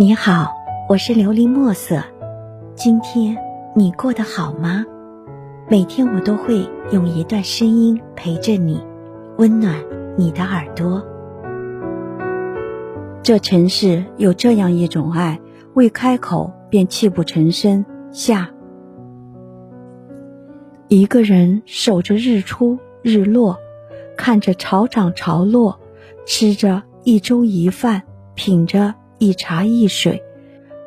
你好，我是琉璃墨色。今天你过得好吗？每天我都会用一段声音陪着你，温暖你的耳朵。这城市有这样一种爱，未开口便泣不成声。下，一个人守着日出日落，看着潮涨潮落，吃着一粥一饭，品着。一茶一水，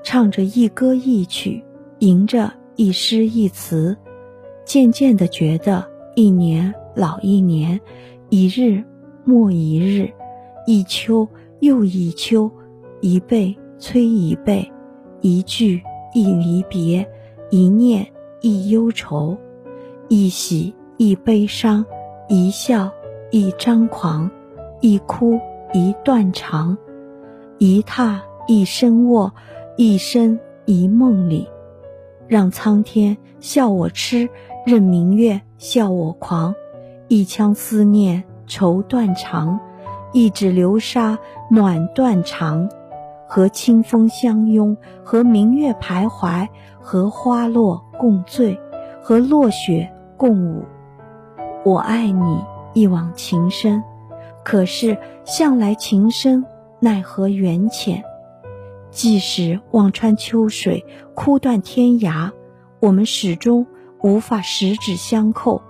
唱着一歌一曲，吟着一诗一词，渐渐的觉得一年老一年，一日莫一日，一秋又一秋，一辈催一辈，一句一离别，一念一忧愁，一喜一悲伤，一笑一张狂，一哭一断肠。一榻一生卧，一生一梦里，让苍天笑我痴，任明月笑我狂。一腔思念愁断肠，一指流沙暖断肠。和清风相拥，和明月徘徊，和花落共醉，和落雪共舞。我爱你一往情深，可是向来情深。奈何缘浅，即使望穿秋水，哭断天涯，我们始终无法十指相扣。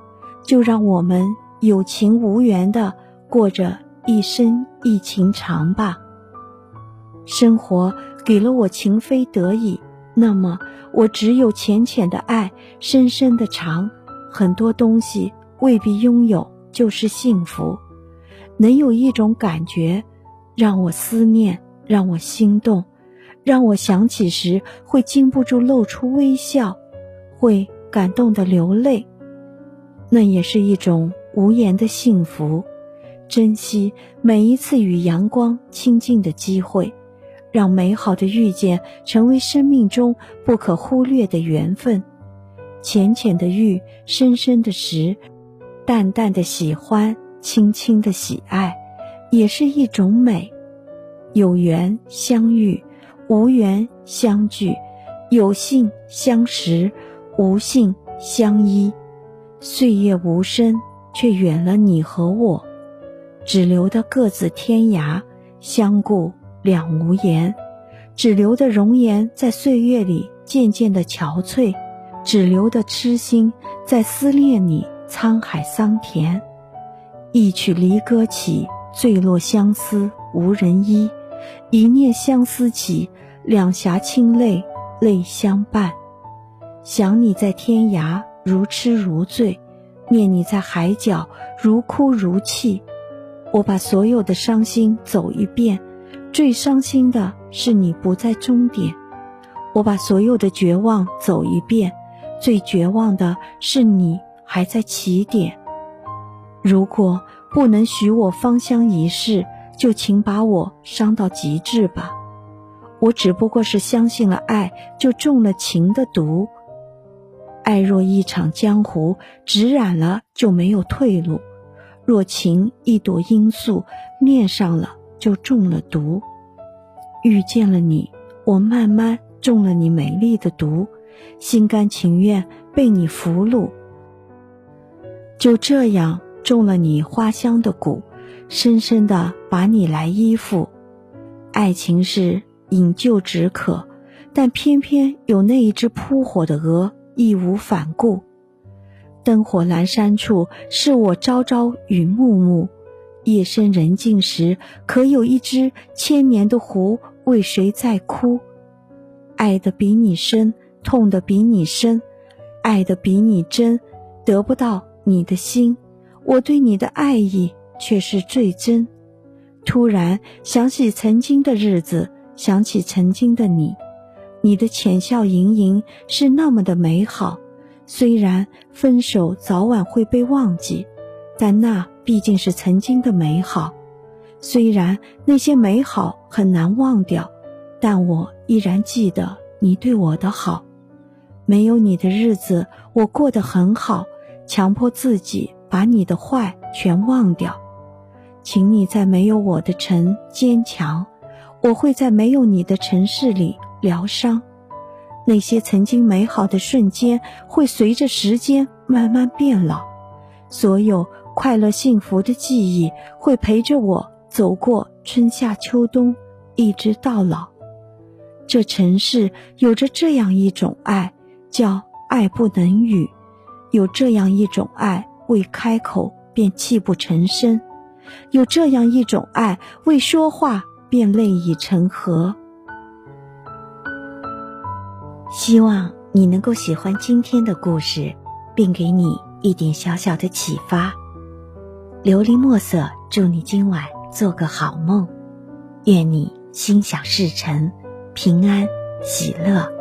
就让我们有情无缘的过着一生一情长吧。生活给了我情非得已，那么我只有浅浅的爱，深深的长。很多东西未必拥有就是幸福，能有一种感觉。让我思念，让我心动，让我想起时会禁不住露出微笑，会感动的流泪。那也是一种无言的幸福。珍惜每一次与阳光亲近的机会，让美好的遇见成为生命中不可忽略的缘分。浅浅的遇，深深的识，淡淡的喜欢，轻轻的喜爱。也是一种美，有缘相遇，无缘相聚，有幸相识，无幸相依。岁月无声，却远了你和我，只留得各自天涯，相顾两无言。只留得容颜在岁月里渐渐的憔悴，只留得痴心在思念里沧海桑田。一曲离歌起。坠落相思无人依，一念相思起，两颊清泪泪相伴。想你在天涯如痴如醉，念你在海角如哭如泣。我把所有的伤心走一遍，最伤心的是你不在终点；我把所有的绝望走一遍，最绝望的是你还在起点。如果。不能许我芳香一世，就请把我伤到极致吧。我只不过是相信了爱，就中了情的毒。爱若一场江湖，只染了就没有退路。若情一朵罂粟，恋上了就中了毒。遇见了你，我慢慢中了你美丽的毒，心甘情愿被你俘虏。就这样。中了你花香的蛊，深深的把你来依附。爱情是饮鸩止渴，但偏偏有那一只扑火的鹅义无反顾。灯火阑珊处，是我朝朝与暮暮；夜深人静时，可有一只千年的狐为谁在哭？爱的比你深，痛的比你深，爱的比你真，得不到你的心。我对你的爱意却是最真。突然想起曾经的日子，想起曾经的你，你的浅笑盈盈是那么的美好。虽然分手早晚会被忘记，但那毕竟是曾经的美好。虽然那些美好很难忘掉，但我依然记得你对我的好。没有你的日子，我过得很好，强迫自己。把你的坏全忘掉，请你在没有我的城坚强。我会在没有你的城市里疗伤。那些曾经美好的瞬间会随着时间慢慢变老，所有快乐幸福的记忆会陪着我走过春夏秋冬，一直到老。这城市有着这样一种爱，叫爱不能语；有这样一种爱，未开口便泣不成声；有这样一种爱，未说话便泪已成河。希望你能够喜欢今天的故事，并给你一点小小的启发。琉璃墨色，祝你今晚做个好梦，愿你心想事成。平安喜乐。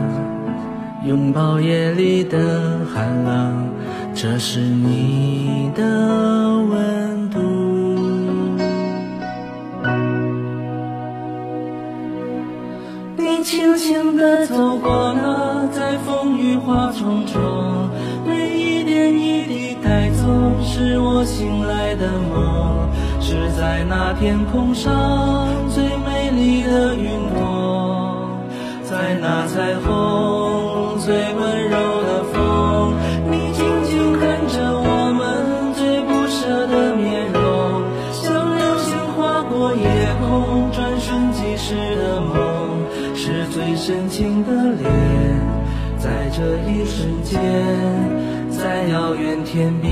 拥抱夜里的寒冷。这是你的温度。你轻轻地走过了，在风雨花丛中，每一点一滴带走，是我醒来的梦。是在那天空上最美丽的云朵，在那彩虹最温柔的风你静静看着我们最不舍的面容像流星划过夜空转瞬即逝的梦是最深情的脸在这一瞬间在遥远天边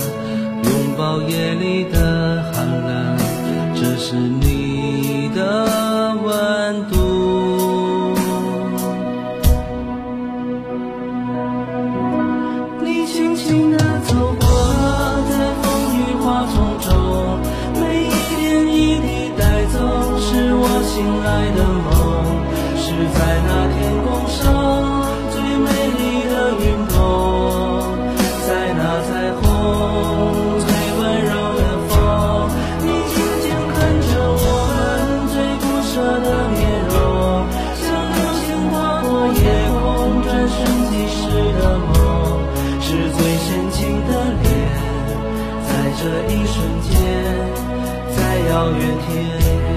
抱夜里的寒冷，这是你的温度。你轻轻地走过，在风雨花丛中，每一点一滴带走，是我醒来的梦，是在遥远天边，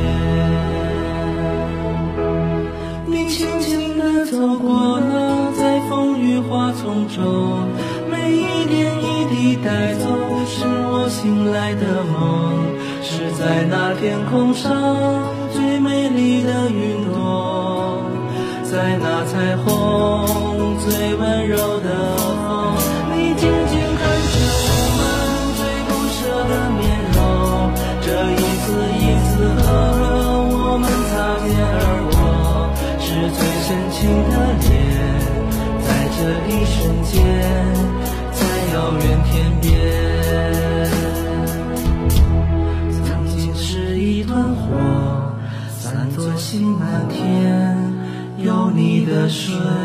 你轻轻地走过了，在风雨花丛中，每一点一滴带走，是我醒来的梦，是在那天空上最美丽的云朵，在那彩虹水。